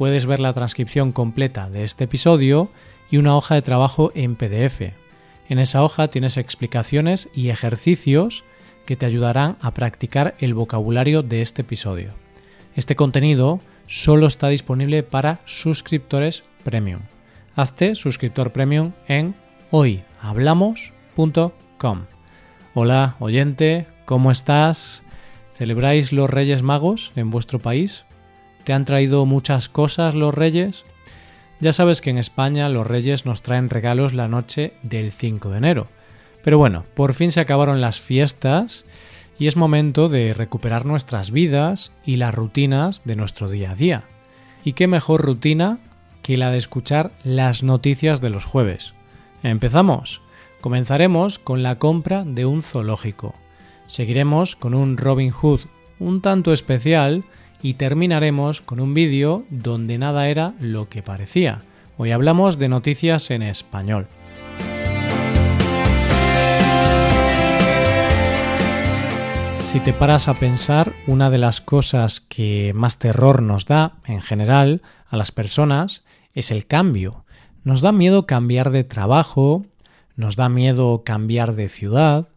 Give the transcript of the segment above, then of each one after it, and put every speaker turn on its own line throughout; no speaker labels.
Puedes ver la transcripción completa de este episodio y una hoja de trabajo en PDF. En esa hoja tienes explicaciones y ejercicios que te ayudarán a practicar el vocabulario de este episodio. Este contenido solo está disponible para suscriptores premium. Hazte suscriptor premium en hoyhablamos.com. Hola, oyente, ¿cómo estás? ¿Celebráis los Reyes Magos en vuestro país? ¿Te han traído muchas cosas los Reyes? Ya sabes que en España los reyes nos traen regalos la noche del 5 de enero. Pero bueno, por fin se acabaron las fiestas y es momento de recuperar nuestras vidas y las rutinas de nuestro día a día. ¿Y qué mejor rutina que la de escuchar las noticias de los jueves? Empezamos. Comenzaremos con la compra de un zoológico. Seguiremos con un Robin Hood un tanto especial y terminaremos con un vídeo donde nada era lo que parecía. Hoy hablamos de noticias en español. Si te paras a pensar, una de las cosas que más terror nos da, en general, a las personas, es el cambio. Nos da miedo cambiar de trabajo, nos da miedo cambiar de ciudad,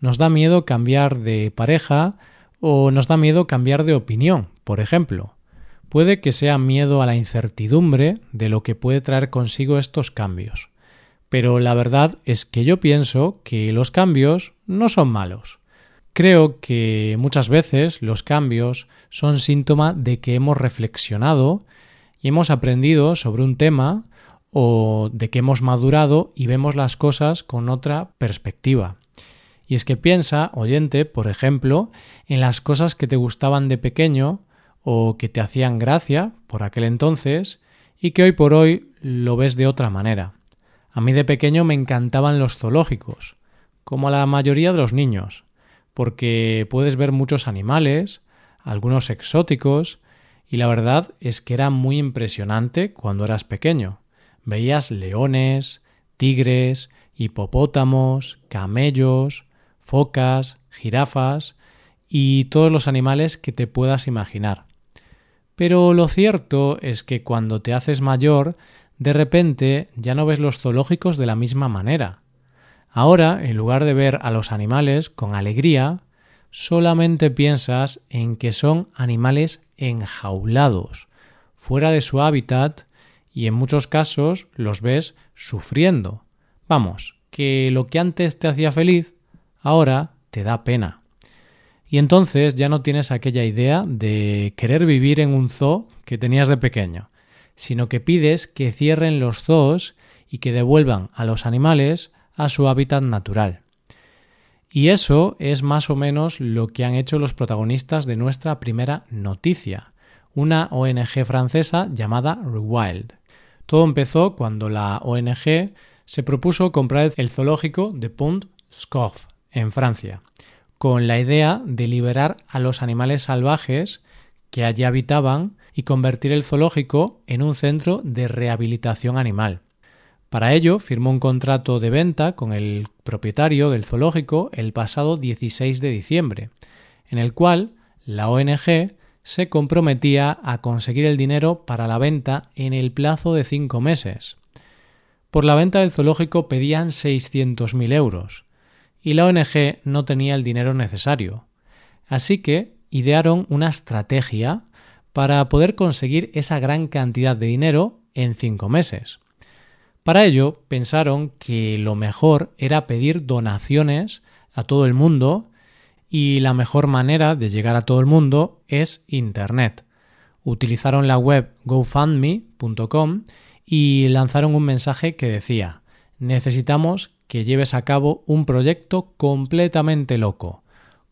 nos da miedo cambiar de pareja o nos da miedo cambiar de opinión, por ejemplo. Puede que sea miedo a la incertidumbre de lo que puede traer consigo estos cambios. Pero la verdad es que yo pienso que los cambios no son malos. Creo que muchas veces los cambios son síntoma de que hemos reflexionado y hemos aprendido sobre un tema o de que hemos madurado y vemos las cosas con otra perspectiva. Y es que piensa, oyente, por ejemplo, en las cosas que te gustaban de pequeño o que te hacían gracia por aquel entonces y que hoy por hoy lo ves de otra manera. A mí de pequeño me encantaban los zoológicos, como a la mayoría de los niños, porque puedes ver muchos animales, algunos exóticos, y la verdad es que era muy impresionante cuando eras pequeño. Veías leones, tigres, hipopótamos, camellos, focas, jirafas y todos los animales que te puedas imaginar. Pero lo cierto es que cuando te haces mayor, de repente ya no ves los zoológicos de la misma manera. Ahora, en lugar de ver a los animales con alegría, solamente piensas en que son animales enjaulados, fuera de su hábitat, y en muchos casos los ves sufriendo. Vamos, que lo que antes te hacía feliz ahora te da pena. Y entonces ya no tienes aquella idea de querer vivir en un zoo que tenías de pequeño, sino que pides que cierren los zoos y que devuelvan a los animales a su hábitat natural. Y eso es más o menos lo que han hecho los protagonistas de nuestra primera noticia, una ONG francesa llamada Rewild. Todo empezó cuando la ONG se propuso comprar el zoológico de Pont Scorff en Francia, con la idea de liberar a los animales salvajes que allí habitaban y convertir el zoológico en un centro de rehabilitación animal. Para ello firmó un contrato de venta con el propietario del zoológico el pasado 16 de diciembre, en el cual la ONG se comprometía a conseguir el dinero para la venta en el plazo de cinco meses. Por la venta del zoológico pedían 600.000 euros, y la ONG no tenía el dinero necesario. Así que idearon una estrategia para poder conseguir esa gran cantidad de dinero en cinco meses. Para ello pensaron que lo mejor era pedir donaciones a todo el mundo y la mejor manera de llegar a todo el mundo es Internet. Utilizaron la web gofundme.com y lanzaron un mensaje que decía necesitamos que lleves a cabo un proyecto completamente loco.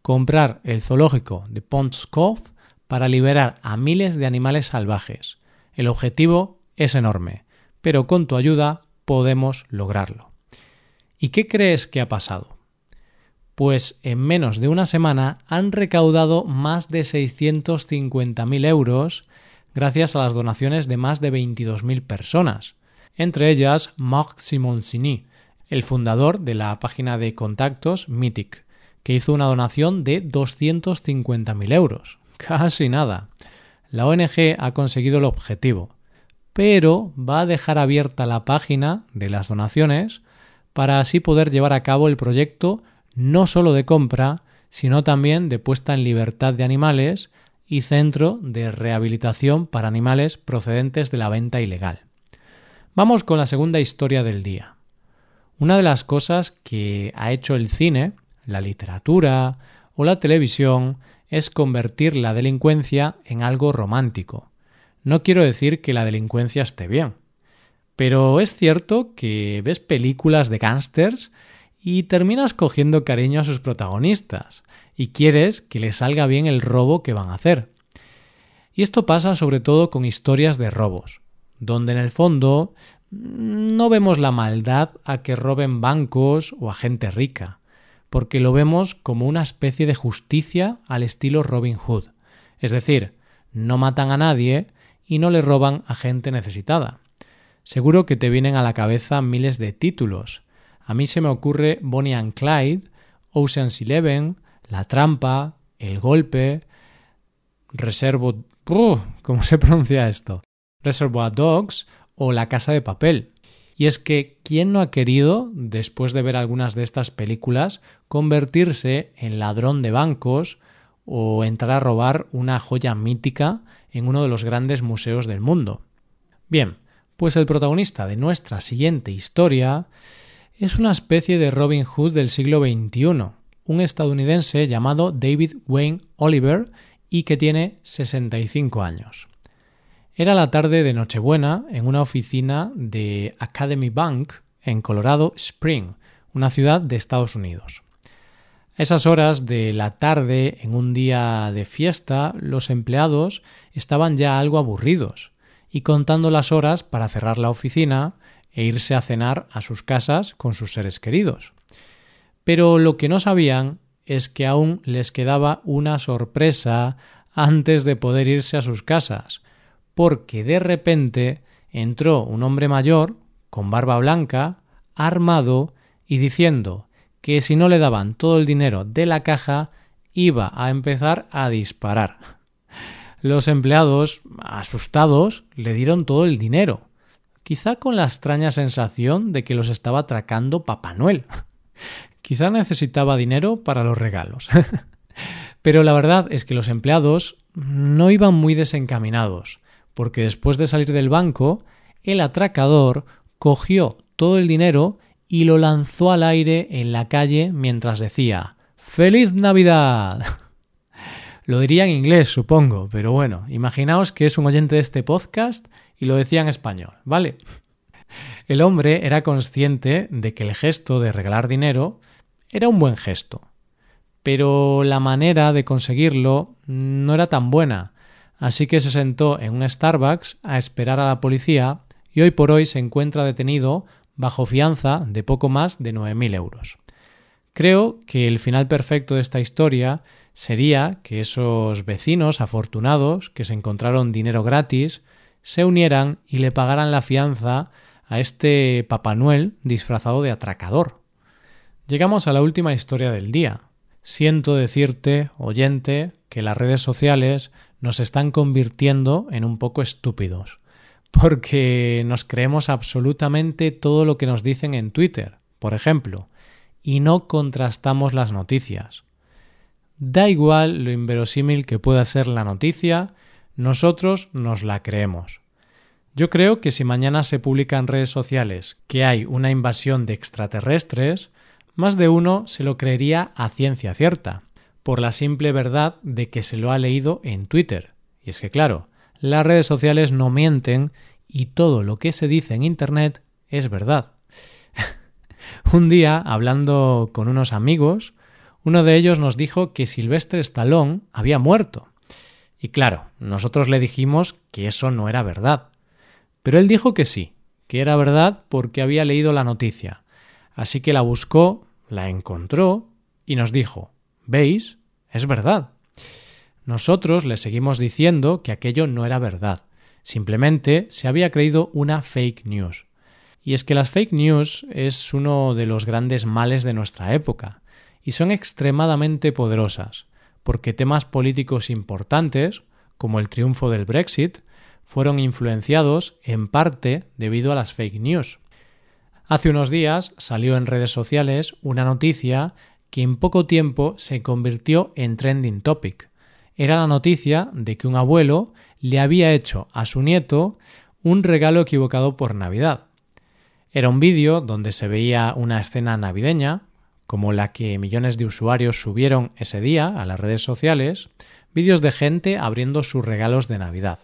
Comprar el zoológico de Pont-Scorff para liberar a miles de animales salvajes. El objetivo es enorme, pero con tu ayuda podemos lograrlo. ¿Y qué crees que ha pasado? Pues en menos de una semana han recaudado más de 650.000 euros gracias a las donaciones de más de 22.000 personas, entre ellas Marc Simoncini, el fundador de la página de contactos Mythic, que hizo una donación de 250.000 euros. Casi nada. La ONG ha conseguido el objetivo, pero va a dejar abierta la página de las donaciones para así poder llevar a cabo el proyecto no solo de compra, sino también de puesta en libertad de animales y centro de rehabilitación para animales procedentes de la venta ilegal. Vamos con la segunda historia del día. Una de las cosas que ha hecho el cine, la literatura o la televisión es convertir la delincuencia en algo romántico. No quiero decir que la delincuencia esté bien, pero es cierto que ves películas de gángsters y terminas cogiendo cariño a sus protagonistas y quieres que les salga bien el robo que van a hacer. Y esto pasa sobre todo con historias de robos, donde en el fondo no vemos la maldad a que roben bancos o a gente rica, porque lo vemos como una especie de justicia al estilo Robin Hood. Es decir, no matan a nadie y no le roban a gente necesitada. Seguro que te vienen a la cabeza miles de títulos. A mí se me ocurre Bonnie and Clyde, Ocean's Eleven, La Trampa, El Golpe, Reservo... ¿Cómo se pronuncia esto? Reservoir Dogs o La Casa de Papel. Y es que, ¿quién no ha querido, después de ver algunas de estas películas, convertirse en ladrón de bancos o entrar a robar una joya mítica en uno de los grandes museos del mundo? Bien, pues el protagonista de nuestra siguiente historia es una especie de Robin Hood del siglo XXI, un estadounidense llamado David Wayne Oliver y que tiene 65 años. Era la tarde de Nochebuena en una oficina de Academy Bank en Colorado Spring, una ciudad de Estados Unidos. A esas horas de la tarde, en un día de fiesta, los empleados estaban ya algo aburridos y contando las horas para cerrar la oficina e irse a cenar a sus casas con sus seres queridos. Pero lo que no sabían es que aún les quedaba una sorpresa antes de poder irse a sus casas, porque de repente entró un hombre mayor, con barba blanca, armado, y diciendo que si no le daban todo el dinero de la caja, iba a empezar a disparar. Los empleados, asustados, le dieron todo el dinero, quizá con la extraña sensación de que los estaba atracando Papá Noel. quizá necesitaba dinero para los regalos. Pero la verdad es que los empleados no iban muy desencaminados porque después de salir del banco, el atracador cogió todo el dinero y lo lanzó al aire en la calle mientras decía ¡Feliz Navidad! Lo diría en inglés, supongo, pero bueno, imaginaos que es un oyente de este podcast y lo decía en español, ¿vale? El hombre era consciente de que el gesto de regalar dinero era un buen gesto, pero la manera de conseguirlo no era tan buena, así que se sentó en un Starbucks a esperar a la policía y hoy por hoy se encuentra detenido bajo fianza de poco más de 9.000 euros. Creo que el final perfecto de esta historia sería que esos vecinos afortunados que se encontraron dinero gratis se unieran y le pagaran la fianza a este Papá Noel disfrazado de atracador. Llegamos a la última historia del día. Siento decirte, oyente, que las redes sociales nos están convirtiendo en un poco estúpidos, porque nos creemos absolutamente todo lo que nos dicen en Twitter, por ejemplo, y no contrastamos las noticias. Da igual lo inverosímil que pueda ser la noticia, nosotros nos la creemos. Yo creo que si mañana se publica en redes sociales que hay una invasión de extraterrestres, más de uno se lo creería a ciencia cierta por la simple verdad de que se lo ha leído en Twitter. Y es que claro, las redes sociales no mienten y todo lo que se dice en Internet es verdad. Un día, hablando con unos amigos, uno de ellos nos dijo que Silvestre Stallone había muerto. Y claro, nosotros le dijimos que eso no era verdad. Pero él dijo que sí, que era verdad porque había leído la noticia. Así que la buscó, la encontró y nos dijo, ¿veis? Es verdad. Nosotros le seguimos diciendo que aquello no era verdad. Simplemente se había creído una fake news. Y es que las fake news es uno de los grandes males de nuestra época, y son extremadamente poderosas, porque temas políticos importantes, como el triunfo del Brexit, fueron influenciados en parte debido a las fake news. Hace unos días salió en redes sociales una noticia que en poco tiempo se convirtió en trending topic. Era la noticia de que un abuelo le había hecho a su nieto un regalo equivocado por Navidad. Era un vídeo donde se veía una escena navideña, como la que millones de usuarios subieron ese día a las redes sociales, vídeos de gente abriendo sus regalos de Navidad.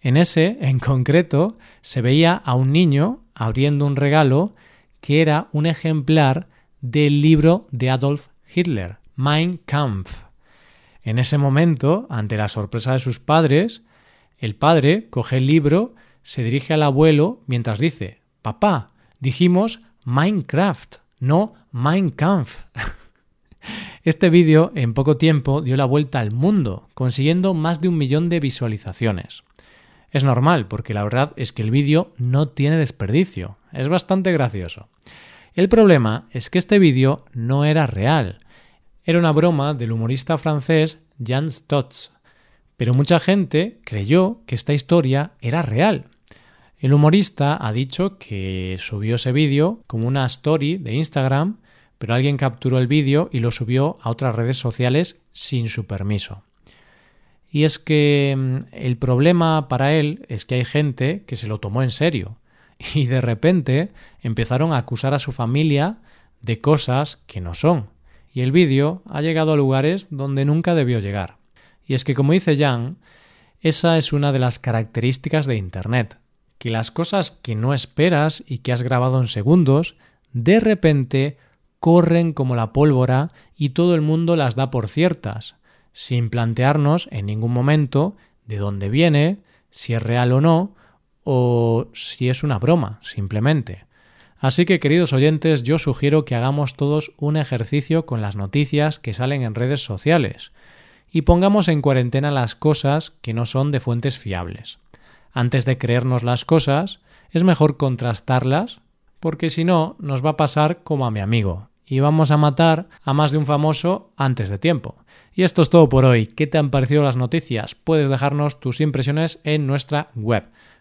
En ese, en concreto, se veía a un niño abriendo un regalo que era un ejemplar del libro de Adolf Hitler, Mein Kampf. En ese momento, ante la sorpresa de sus padres, el padre coge el libro, se dirige al abuelo mientras dice Papá, dijimos Minecraft, no Mein Kampf. Este vídeo en poco tiempo dio la vuelta al mundo, consiguiendo más de un millón de visualizaciones. Es normal, porque la verdad es que el vídeo no tiene desperdicio. Es bastante gracioso. El problema es que este vídeo no era real. Era una broma del humorista francés Jan Stotz. Pero mucha gente creyó que esta historia era real. El humorista ha dicho que subió ese vídeo como una story de Instagram, pero alguien capturó el vídeo y lo subió a otras redes sociales sin su permiso. Y es que mm, el problema para él es que hay gente que se lo tomó en serio y de repente empezaron a acusar a su familia de cosas que no son. Y el vídeo ha llegado a lugares donde nunca debió llegar. Y es que, como dice Jan, esa es una de las características de Internet, que las cosas que no esperas y que has grabado en segundos, de repente corren como la pólvora y todo el mundo las da por ciertas, sin plantearnos en ningún momento de dónde viene, si es real o no, o si es una broma, simplemente. Así que, queridos oyentes, yo sugiero que hagamos todos un ejercicio con las noticias que salen en redes sociales y pongamos en cuarentena las cosas que no son de fuentes fiables. Antes de creernos las cosas, es mejor contrastarlas, porque si no, nos va a pasar como a mi amigo, y vamos a matar a más de un famoso antes de tiempo. Y esto es todo por hoy. ¿Qué te han parecido las noticias? Puedes dejarnos tus impresiones en nuestra web.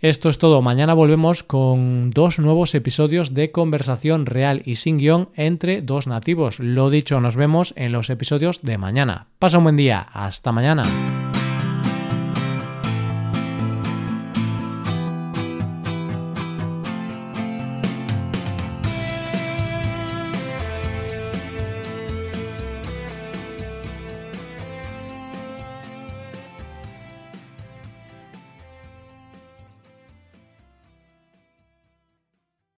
Esto es todo. Mañana volvemos con dos nuevos episodios de conversación real y sin guion entre dos nativos. Lo dicho, nos vemos en los episodios de mañana. Pasa un buen día. Hasta mañana.